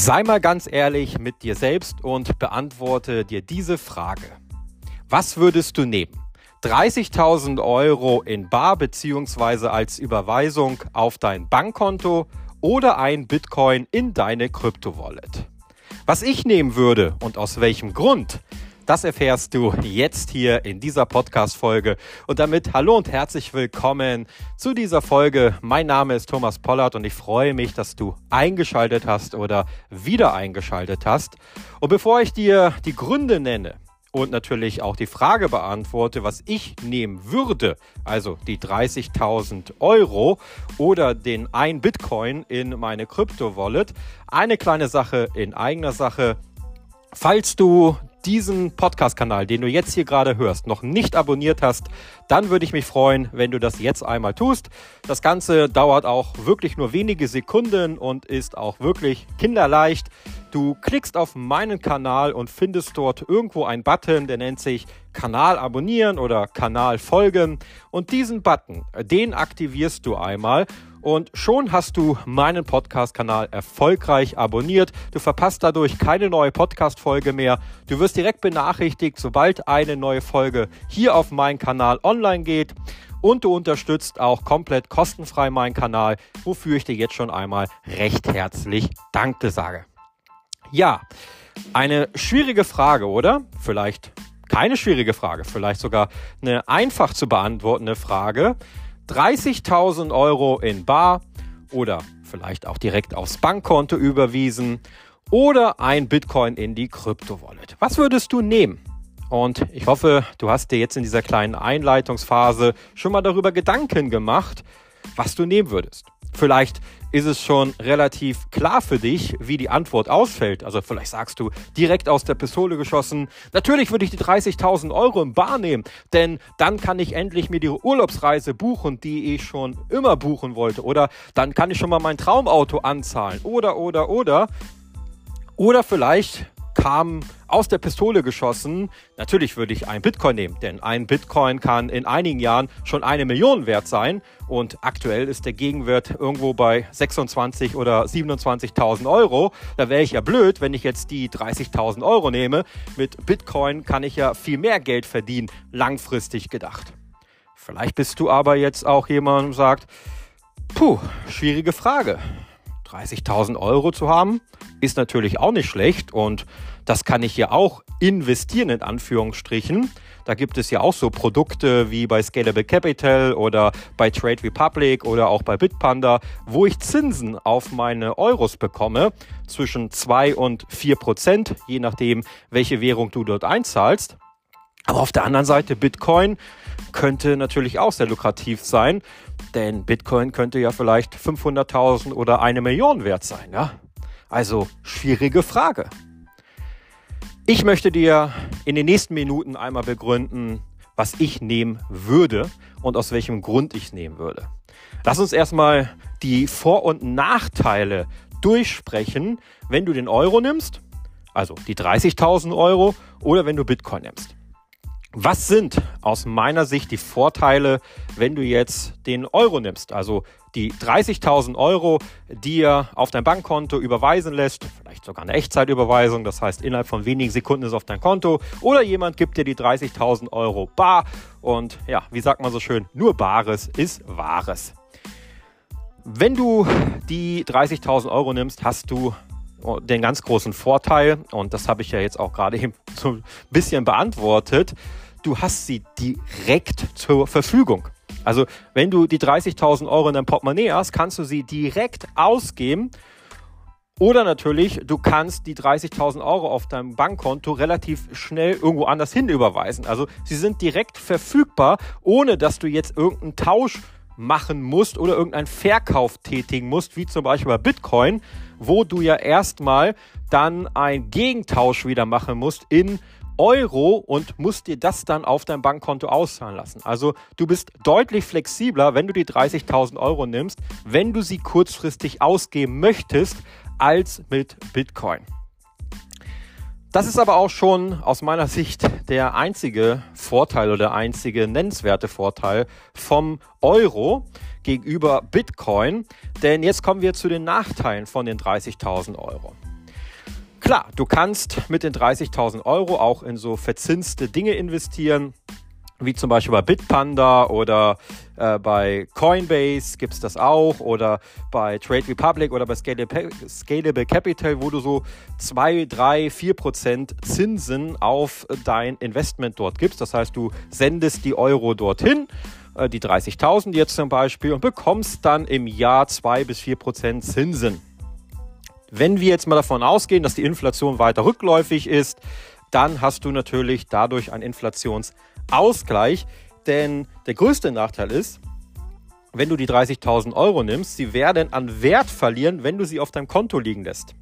Sei mal ganz ehrlich mit dir selbst und beantworte dir diese Frage. Was würdest du nehmen? 30.000 Euro in Bar bzw. als Überweisung auf dein Bankkonto oder ein Bitcoin in deine Krypto-Wallet? Was ich nehmen würde und aus welchem Grund, das erfährst du jetzt hier in dieser Podcast-Folge. Und damit hallo und herzlich willkommen zu dieser Folge. Mein Name ist Thomas Pollard und ich freue mich, dass du eingeschaltet hast oder wieder eingeschaltet hast. Und bevor ich dir die Gründe nenne, und natürlich auch die Frage beantworte, was ich nehmen würde, also die 30.000 Euro oder den ein Bitcoin in meine Krypto-Wallet. Eine kleine Sache in eigener Sache. Falls du diesen Podcast-Kanal, den du jetzt hier gerade hörst, noch nicht abonniert hast, dann würde ich mich freuen, wenn du das jetzt einmal tust. Das Ganze dauert auch wirklich nur wenige Sekunden und ist auch wirklich kinderleicht. Du klickst auf meinen Kanal und findest dort irgendwo einen Button, der nennt sich Kanal abonnieren oder Kanal folgen. Und diesen Button, den aktivierst du einmal und schon hast du meinen Podcast-Kanal erfolgreich abonniert. Du verpasst dadurch keine neue Podcast-Folge mehr. Du wirst direkt benachrichtigt, sobald eine neue Folge hier auf meinen Kanal online geht. Und du unterstützt auch komplett kostenfrei meinen Kanal, wofür ich dir jetzt schon einmal recht herzlich Danke sage. Ja, eine schwierige Frage, oder? Vielleicht keine schwierige Frage, vielleicht sogar eine einfach zu beantwortende Frage. 30.000 Euro in Bar oder vielleicht auch direkt aufs Bankkonto überwiesen oder ein Bitcoin in die Krypto-Wallet. Was würdest du nehmen? Und ich hoffe, du hast dir jetzt in dieser kleinen Einleitungsphase schon mal darüber Gedanken gemacht, was du nehmen würdest. Vielleicht ist es schon relativ klar für dich, wie die Antwort ausfällt. Also vielleicht sagst du direkt aus der Pistole geschossen, natürlich würde ich die 30.000 Euro im Bar nehmen, denn dann kann ich endlich mir die Urlaubsreise buchen, die ich schon immer buchen wollte. Oder dann kann ich schon mal mein Traumauto anzahlen. Oder, oder, oder. Oder vielleicht kam aus der Pistole geschossen. Natürlich würde ich ein Bitcoin nehmen, denn ein Bitcoin kann in einigen Jahren schon eine Million wert sein und aktuell ist der Gegenwert irgendwo bei 26 oder 27.000 Euro. Da wäre ich ja blöd, wenn ich jetzt die 30.000 Euro nehme. Mit Bitcoin kann ich ja viel mehr Geld verdienen, langfristig gedacht. Vielleicht bist du aber jetzt auch jemand und sagt, puh, schwierige Frage. 30.000 Euro zu haben, ist natürlich auch nicht schlecht und das kann ich ja auch investieren in Anführungsstrichen. Da gibt es ja auch so Produkte wie bei Scalable Capital oder bei Trade Republic oder auch bei Bitpanda, wo ich Zinsen auf meine Euros bekomme zwischen 2 und 4 Prozent, je nachdem, welche Währung du dort einzahlst. Aber auf der anderen Seite Bitcoin könnte natürlich auch sehr lukrativ sein, denn Bitcoin könnte ja vielleicht 500.000 oder eine Million wert sein. Ja? Also schwierige Frage. Ich möchte dir in den nächsten Minuten einmal begründen, was ich nehmen würde und aus welchem Grund ich nehmen würde. Lass uns erstmal die Vor- und Nachteile durchsprechen, wenn du den Euro nimmst, also die 30.000 Euro, oder wenn du Bitcoin nimmst. Was sind aus meiner Sicht die Vorteile, wenn du jetzt den Euro nimmst? Also die 30.000 Euro, die ihr auf dein Bankkonto überweisen lässt, vielleicht sogar eine Echtzeitüberweisung, das heißt innerhalb von wenigen Sekunden ist es auf dein Konto, oder jemand gibt dir die 30.000 Euro bar und ja, wie sagt man so schön, nur Bares ist Wahres. Wenn du die 30.000 Euro nimmst, hast du den ganz großen Vorteil, und das habe ich ja jetzt auch gerade eben so ein bisschen beantwortet, du hast sie direkt zur Verfügung. Also wenn du die 30.000 Euro in deinem Portemonnaie hast, kannst du sie direkt ausgeben. Oder natürlich, du kannst die 30.000 Euro auf deinem Bankkonto relativ schnell irgendwo anders hin überweisen. Also sie sind direkt verfügbar, ohne dass du jetzt irgendeinen Tausch machen musst oder irgendeinen Verkauf tätigen musst, wie zum Beispiel bei Bitcoin, wo du ja erstmal dann einen Gegentausch wieder machen musst in Euro und musst dir das dann auf dein Bankkonto auszahlen lassen. Also du bist deutlich flexibler, wenn du die 30.000 Euro nimmst, wenn du sie kurzfristig ausgeben möchtest, als mit Bitcoin. Das ist aber auch schon aus meiner Sicht der einzige Vorteil oder der einzige nennenswerte Vorteil vom Euro gegenüber Bitcoin. Denn jetzt kommen wir zu den Nachteilen von den 30.000 Euro. Klar, du kannst mit den 30.000 Euro auch in so verzinste Dinge investieren, wie zum Beispiel bei Bitpanda oder äh, bei Coinbase gibt es das auch oder bei Trade Republic oder bei Scalable, Scalable Capital, wo du so 2, 3, 4 Prozent Zinsen auf dein Investment dort gibst. Das heißt, du sendest die Euro dorthin äh, die 30.000 jetzt zum Beispiel und bekommst dann im Jahr 2 bis 4 Prozent Zinsen. Wenn wir jetzt mal davon ausgehen, dass die Inflation weiter rückläufig ist, dann hast du natürlich dadurch einen Inflationsausgleich. Denn der größte Nachteil ist, wenn du die 30.000 Euro nimmst, sie werden an Wert verlieren, wenn du sie auf deinem Konto liegen lässt.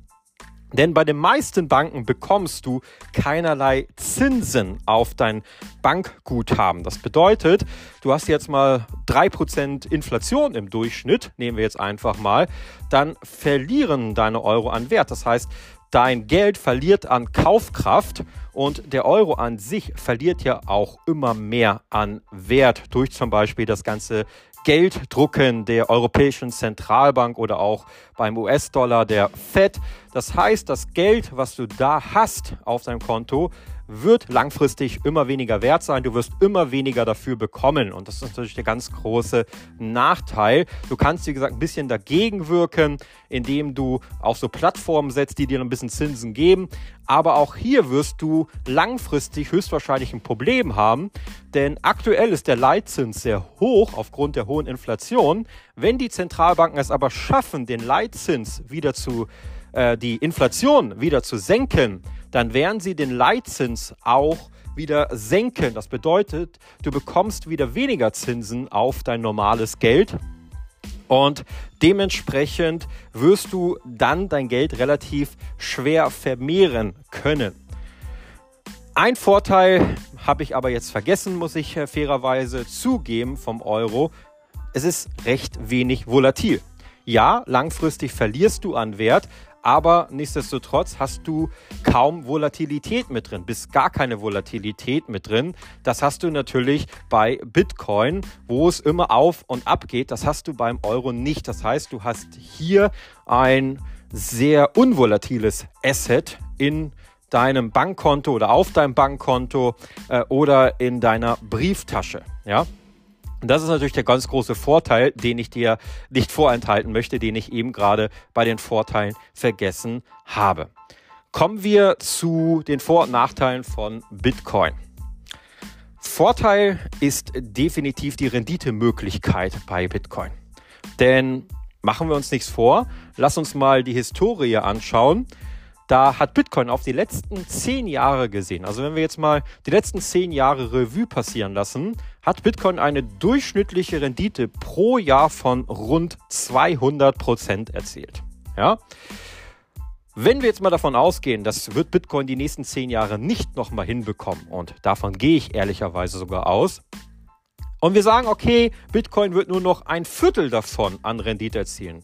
Denn bei den meisten Banken bekommst du keinerlei Zinsen auf dein Bankguthaben. Das bedeutet, du hast jetzt mal 3% Inflation im Durchschnitt, nehmen wir jetzt einfach mal, dann verlieren deine Euro an Wert. Das heißt, dein Geld verliert an Kaufkraft und der Euro an sich verliert ja auch immer mehr an Wert durch zum Beispiel das ganze Gelddrucken der Europäischen Zentralbank oder auch beim US-Dollar der Fed. Das heißt, das Geld, was du da hast auf deinem Konto, wird langfristig immer weniger wert sein. Du wirst immer weniger dafür bekommen. Und das ist natürlich der ganz große Nachteil. Du kannst, wie gesagt, ein bisschen dagegen wirken, indem du auf so Plattformen setzt, die dir ein bisschen Zinsen geben. Aber auch hier wirst du langfristig höchstwahrscheinlich ein Problem haben, denn aktuell ist der Leitzins sehr hoch aufgrund der hohen Inflation. Wenn die Zentralbanken es aber schaffen, den Leitzins wieder zu, äh, die Inflation wieder zu senken, dann werden sie den Leitzins auch wieder senken. Das bedeutet, du bekommst wieder weniger Zinsen auf dein normales Geld. Und dementsprechend wirst du dann dein Geld relativ schwer vermehren können. Ein Vorteil habe ich aber jetzt vergessen, muss ich äh, fairerweise zugeben vom Euro. Es ist recht wenig volatil. Ja, langfristig verlierst du an Wert, aber nichtsdestotrotz hast du kaum Volatilität mit drin, bis gar keine Volatilität mit drin. Das hast du natürlich bei Bitcoin, wo es immer auf und ab geht. Das hast du beim Euro nicht. Das heißt, du hast hier ein sehr unvolatiles Asset in deinem Bankkonto oder auf deinem Bankkonto äh, oder in deiner Brieftasche. Ja, und das ist natürlich der ganz große Vorteil, den ich dir nicht vorenthalten möchte, den ich eben gerade bei den Vorteilen vergessen habe. Kommen wir zu den Vor- und Nachteilen von Bitcoin. Vorteil ist definitiv die Renditemöglichkeit bei Bitcoin. Denn machen wir uns nichts vor, lass uns mal die Historie anschauen. Da hat Bitcoin auf die letzten zehn Jahre gesehen. Also wenn wir jetzt mal die letzten zehn Jahre Revue passieren lassen, hat Bitcoin eine durchschnittliche Rendite pro Jahr von rund 200 Prozent erzielt. Ja? Wenn wir jetzt mal davon ausgehen, das wird Bitcoin die nächsten zehn Jahre nicht nochmal hinbekommen, und davon gehe ich ehrlicherweise sogar aus, und wir sagen, okay, Bitcoin wird nur noch ein Viertel davon an Rendite erzielen,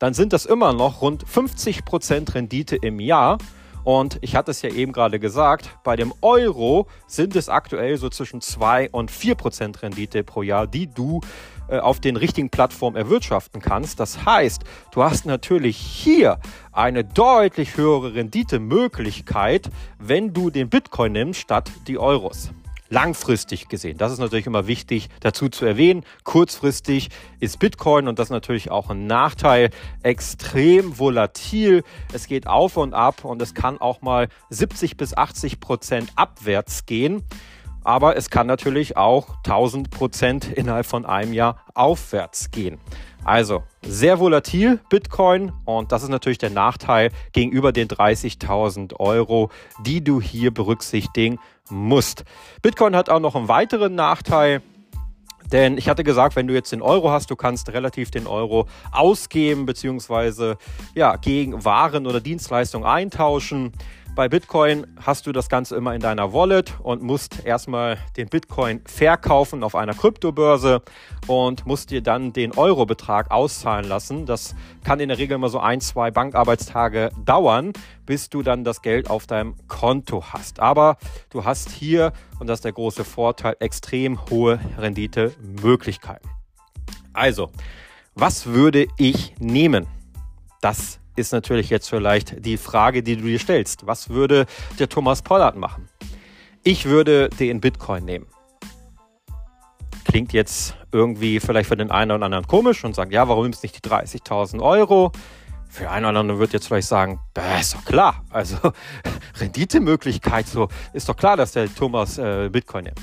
dann sind das immer noch rund 50% Rendite im Jahr. Und ich hatte es ja eben gerade gesagt, bei dem Euro sind es aktuell so zwischen 2 und 4% Rendite pro Jahr, die du äh, auf den richtigen Plattformen erwirtschaften kannst. Das heißt, du hast natürlich hier eine deutlich höhere Renditemöglichkeit, wenn du den Bitcoin nimmst statt die Euros langfristig gesehen. Das ist natürlich immer wichtig dazu zu erwähnen. Kurzfristig ist Bitcoin und das ist natürlich auch ein Nachteil extrem volatil. Es geht auf und ab und es kann auch mal 70 bis 80 Prozent abwärts gehen. Aber es kann natürlich auch 1000 Prozent innerhalb von einem Jahr aufwärts gehen. Also sehr volatil Bitcoin und das ist natürlich der Nachteil gegenüber den 30.000 Euro, die du hier berücksichtigen musst. Bitcoin hat auch noch einen weiteren Nachteil. Denn ich hatte gesagt, wenn du jetzt den Euro hast, du kannst relativ den Euro ausgeben bzw. ja, gegen Waren oder Dienstleistungen eintauschen. Bei Bitcoin hast du das Ganze immer in deiner Wallet und musst erstmal den Bitcoin verkaufen auf einer Kryptobörse und musst dir dann den Eurobetrag auszahlen lassen. Das kann in der Regel immer so ein, zwei Bankarbeitstage dauern, bis du dann das Geld auf deinem Konto hast. Aber du hast hier, und das ist der große Vorteil, extrem hohe Renditemöglichkeiten. Also, was würde ich nehmen? Das ist natürlich jetzt vielleicht die Frage, die du dir stellst. Was würde der Thomas Pollard machen? Ich würde den Bitcoin nehmen. Klingt jetzt irgendwie vielleicht für den einen oder anderen komisch und sagen, ja, warum nimmst du nicht die 30.000 Euro? Für einen oder anderen wird jetzt vielleicht sagen, ist doch klar. Also Renditemöglichkeit, so ist doch klar, dass der Thomas äh, Bitcoin nimmt.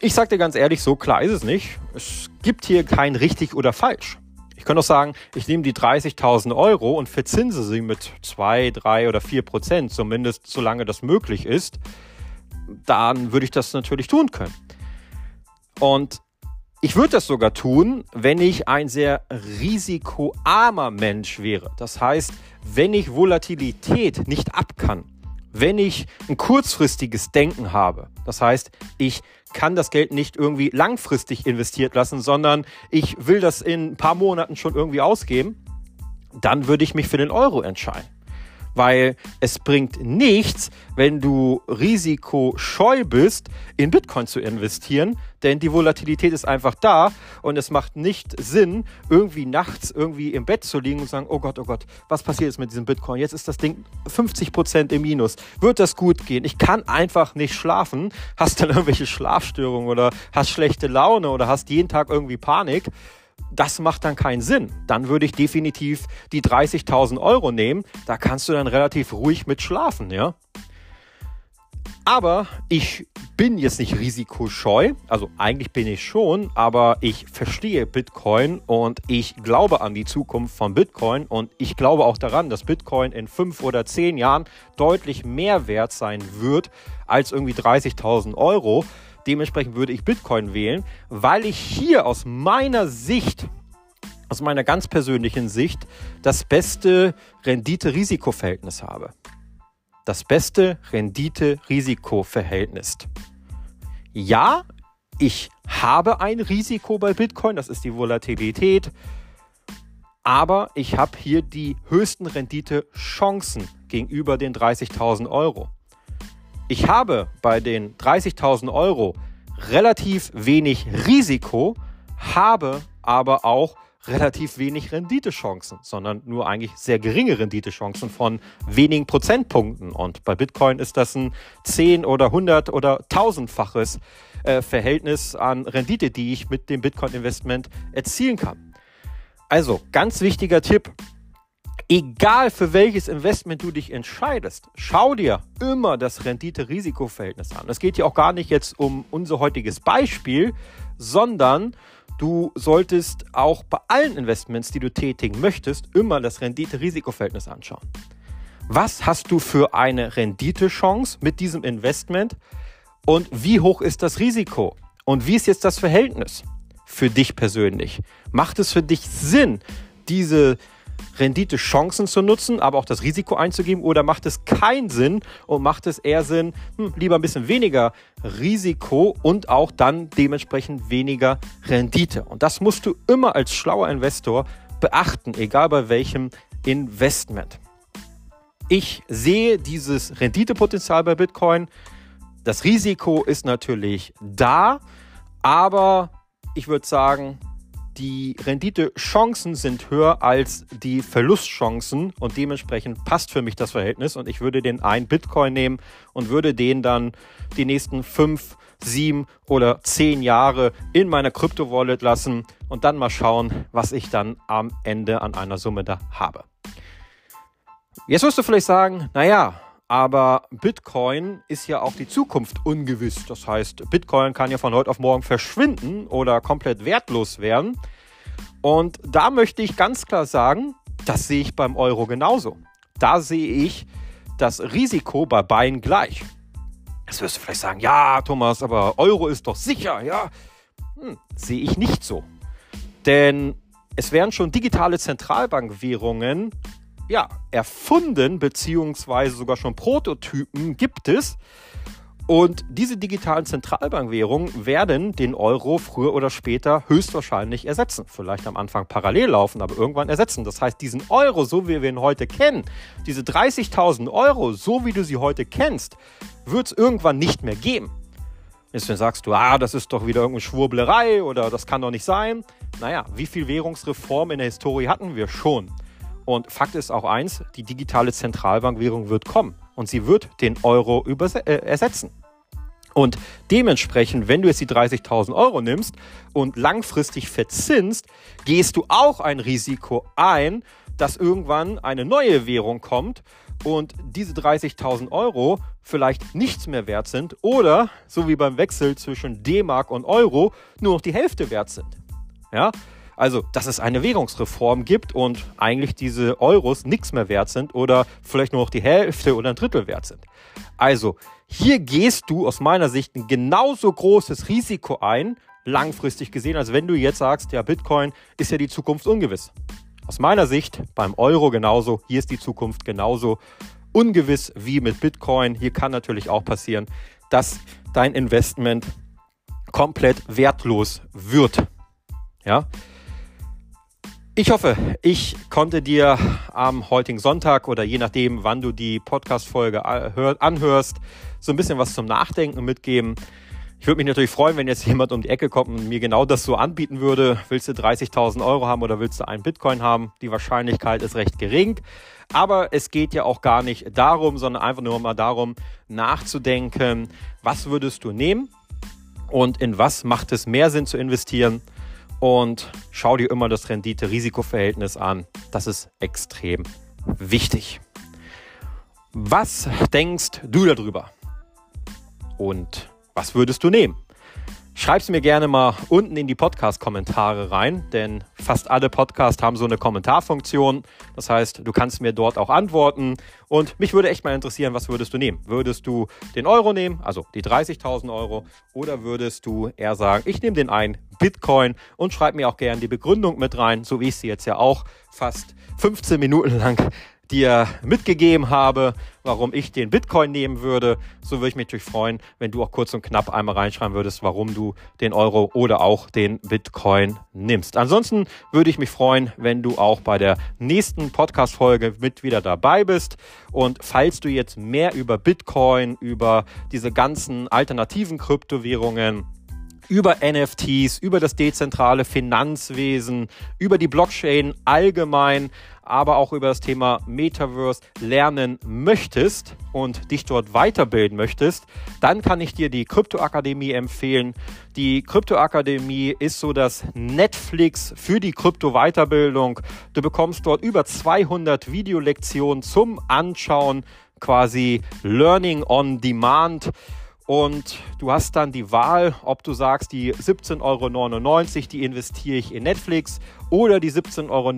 Ich sage dir ganz ehrlich, so klar ist es nicht. Es gibt hier kein richtig oder falsch. Ich könnte auch sagen, ich nehme die 30.000 Euro und verzinse sie mit 2, 3 oder 4 Prozent, zumindest solange das möglich ist. Dann würde ich das natürlich tun können. Und ich würde das sogar tun, wenn ich ein sehr risikoarmer Mensch wäre. Das heißt, wenn ich Volatilität nicht ab kann, wenn ich ein kurzfristiges Denken habe. Das heißt, ich kann das Geld nicht irgendwie langfristig investiert lassen, sondern ich will das in ein paar Monaten schon irgendwie ausgeben, dann würde ich mich für den Euro entscheiden weil es bringt nichts, wenn du risikoscheu bist, in Bitcoin zu investieren, denn die Volatilität ist einfach da und es macht nicht Sinn, irgendwie nachts irgendwie im Bett zu liegen und sagen, oh Gott, oh Gott, was passiert jetzt mit diesem Bitcoin? Jetzt ist das Ding 50 Prozent im Minus. Wird das gut gehen? Ich kann einfach nicht schlafen. Hast dann irgendwelche Schlafstörungen oder hast schlechte Laune oder hast jeden Tag irgendwie Panik das macht dann keinen Sinn. Dann würde ich definitiv die 30.000 Euro nehmen. Da kannst du dann relativ ruhig mit schlafen, ja. Aber ich bin jetzt nicht risikoscheu. Also eigentlich bin ich schon, aber ich verstehe Bitcoin und ich glaube an die Zukunft von Bitcoin und ich glaube auch daran, dass Bitcoin in fünf oder zehn Jahren deutlich mehr wert sein wird als irgendwie 30.000 Euro. Dementsprechend würde ich Bitcoin wählen, weil ich hier aus meiner Sicht, aus meiner ganz persönlichen Sicht, das beste Rendite-Risiko-Verhältnis habe. Das beste Rendite-Risiko-Verhältnis. Ja, ich habe ein Risiko bei Bitcoin, das ist die Volatilität, aber ich habe hier die höchsten Rendite-Chancen gegenüber den 30.000 Euro. Ich habe bei den 30.000 Euro relativ wenig Risiko, habe aber auch relativ wenig Renditechancen, sondern nur eigentlich sehr geringe Renditechancen von wenigen Prozentpunkten. Und bei Bitcoin ist das ein 10 oder 100 oder 1000-faches äh, Verhältnis an Rendite, die ich mit dem Bitcoin-Investment erzielen kann. Also ganz wichtiger Tipp, Egal für welches Investment du dich entscheidest, schau dir immer das Rendite-Risiko-Verhältnis an. Es geht hier auch gar nicht jetzt um unser heutiges Beispiel, sondern du solltest auch bei allen Investments, die du tätigen möchtest, immer das Rendite-Risiko-Verhältnis anschauen. Was hast du für eine Renditechance mit diesem Investment und wie hoch ist das Risiko? Und wie ist jetzt das Verhältnis für dich persönlich? Macht es für dich Sinn, diese Rendite-Chancen zu nutzen, aber auch das Risiko einzugeben? Oder macht es keinen Sinn und macht es eher Sinn, hm, lieber ein bisschen weniger Risiko und auch dann dementsprechend weniger Rendite? Und das musst du immer als schlauer Investor beachten, egal bei welchem Investment. Ich sehe dieses Renditepotenzial bei Bitcoin. Das Risiko ist natürlich da, aber ich würde sagen, die Renditechancen sind höher als die Verlustchancen und dementsprechend passt für mich das Verhältnis und ich würde den einen Bitcoin nehmen und würde den dann die nächsten fünf, sieben oder zehn Jahre in meiner Krypto-Wallet lassen und dann mal schauen, was ich dann am Ende an einer Summe da habe. Jetzt wirst du vielleicht sagen, naja, aber Bitcoin ist ja auch die Zukunft ungewiss. Das heißt, Bitcoin kann ja von heute auf morgen verschwinden oder komplett wertlos werden. Und da möchte ich ganz klar sagen, das sehe ich beim Euro genauso. Da sehe ich das Risiko bei beiden gleich. Jetzt wirst du vielleicht sagen, ja, Thomas, aber Euro ist doch sicher, ja. Hm, sehe ich nicht so. Denn es werden schon digitale Zentralbankwährungen ja, erfunden, beziehungsweise sogar schon Prototypen gibt es. Und diese digitalen Zentralbankwährungen werden den Euro früher oder später höchstwahrscheinlich ersetzen. Vielleicht am Anfang parallel laufen, aber irgendwann ersetzen. Das heißt, diesen Euro, so wie wir ihn heute kennen, diese 30.000 Euro, so wie du sie heute kennst, wird es irgendwann nicht mehr geben. Jetzt sagst du, ah, das ist doch wieder irgendeine Schwurblerei oder das kann doch nicht sein. Naja, wie viel Währungsreform in der Historie hatten wir schon? Und Fakt ist auch eins, die digitale Zentralbankwährung wird kommen und sie wird den Euro äh, ersetzen. Und dementsprechend, wenn du jetzt die 30.000 Euro nimmst und langfristig verzinst, gehst du auch ein Risiko ein, dass irgendwann eine neue Währung kommt und diese 30.000 Euro vielleicht nichts mehr wert sind oder, so wie beim Wechsel zwischen D-Mark und Euro, nur noch die Hälfte wert sind. Ja, also, dass es eine Währungsreform gibt und eigentlich diese Euros nichts mehr wert sind oder vielleicht nur noch die Hälfte oder ein Drittel wert sind. Also, hier gehst du aus meiner Sicht ein genauso großes Risiko ein, langfristig gesehen, als wenn du jetzt sagst, ja, Bitcoin ist ja die Zukunft ungewiss. Aus meiner Sicht beim Euro genauso, hier ist die Zukunft genauso ungewiss wie mit Bitcoin. Hier kann natürlich auch passieren, dass dein Investment komplett wertlos wird. Ja, ich hoffe, ich konnte dir am heutigen Sonntag oder je nachdem, wann du die Podcast-Folge anhörst, so ein bisschen was zum Nachdenken mitgeben. Ich würde mich natürlich freuen, wenn jetzt jemand um die Ecke kommt und mir genau das so anbieten würde. Willst du 30.000 Euro haben oder willst du einen Bitcoin haben? Die Wahrscheinlichkeit ist recht gering. Aber es geht ja auch gar nicht darum, sondern einfach nur mal darum, nachzudenken, was würdest du nehmen und in was macht es mehr Sinn zu investieren und schau dir immer das Rendite-Risiko-Verhältnis an. Das ist extrem wichtig. Was denkst du darüber? Und was würdest du nehmen? Schreib es mir gerne mal unten in die Podcast-Kommentare rein, denn fast alle Podcasts haben so eine Kommentarfunktion. Das heißt, du kannst mir dort auch antworten. Und mich würde echt mal interessieren, was würdest du nehmen? Würdest du den Euro nehmen, also die 30.000 Euro, oder würdest du eher sagen, ich nehme den einen Bitcoin und schreib mir auch gerne die Begründung mit rein, so wie ich sie jetzt ja auch fast 15 Minuten lang dir mitgegeben habe, warum ich den Bitcoin nehmen würde. So würde ich mich natürlich freuen, wenn du auch kurz und knapp einmal reinschreiben würdest, warum du den Euro oder auch den Bitcoin nimmst. Ansonsten würde ich mich freuen, wenn du auch bei der nächsten Podcast-Folge mit wieder dabei bist. Und falls du jetzt mehr über Bitcoin, über diese ganzen alternativen Kryptowährungen, über NFTs, über das dezentrale Finanzwesen, über die Blockchain allgemein, aber auch über das Thema Metaverse lernen möchtest und dich dort weiterbilden möchtest, dann kann ich dir die Kryptoakademie empfehlen. Die Kryptoakademie ist so das Netflix für die Krypto-Weiterbildung. Du bekommst dort über 200 Videolektionen zum Anschauen, quasi Learning on Demand. Und du hast dann die Wahl, ob du sagst, die 17,99 Euro, die investiere ich in Netflix oder die 17,99 Euro,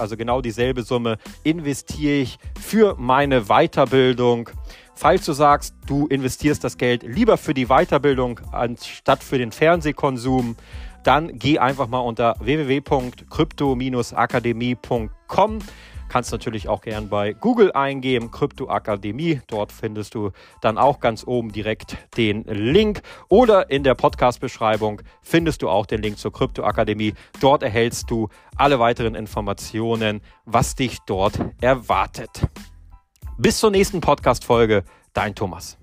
also genau dieselbe Summe, investiere ich für meine Weiterbildung. Falls du sagst, du investierst das Geld lieber für die Weiterbildung anstatt für den Fernsehkonsum, dann geh einfach mal unter www.krypto-akademie.com Kannst natürlich auch gern bei Google eingeben, Kryptoakademie. Dort findest du dann auch ganz oben direkt den Link. Oder in der Podcast-Beschreibung findest du auch den Link zur Kryptoakademie. Dort erhältst du alle weiteren Informationen, was dich dort erwartet. Bis zur nächsten Podcast-Folge. Dein Thomas.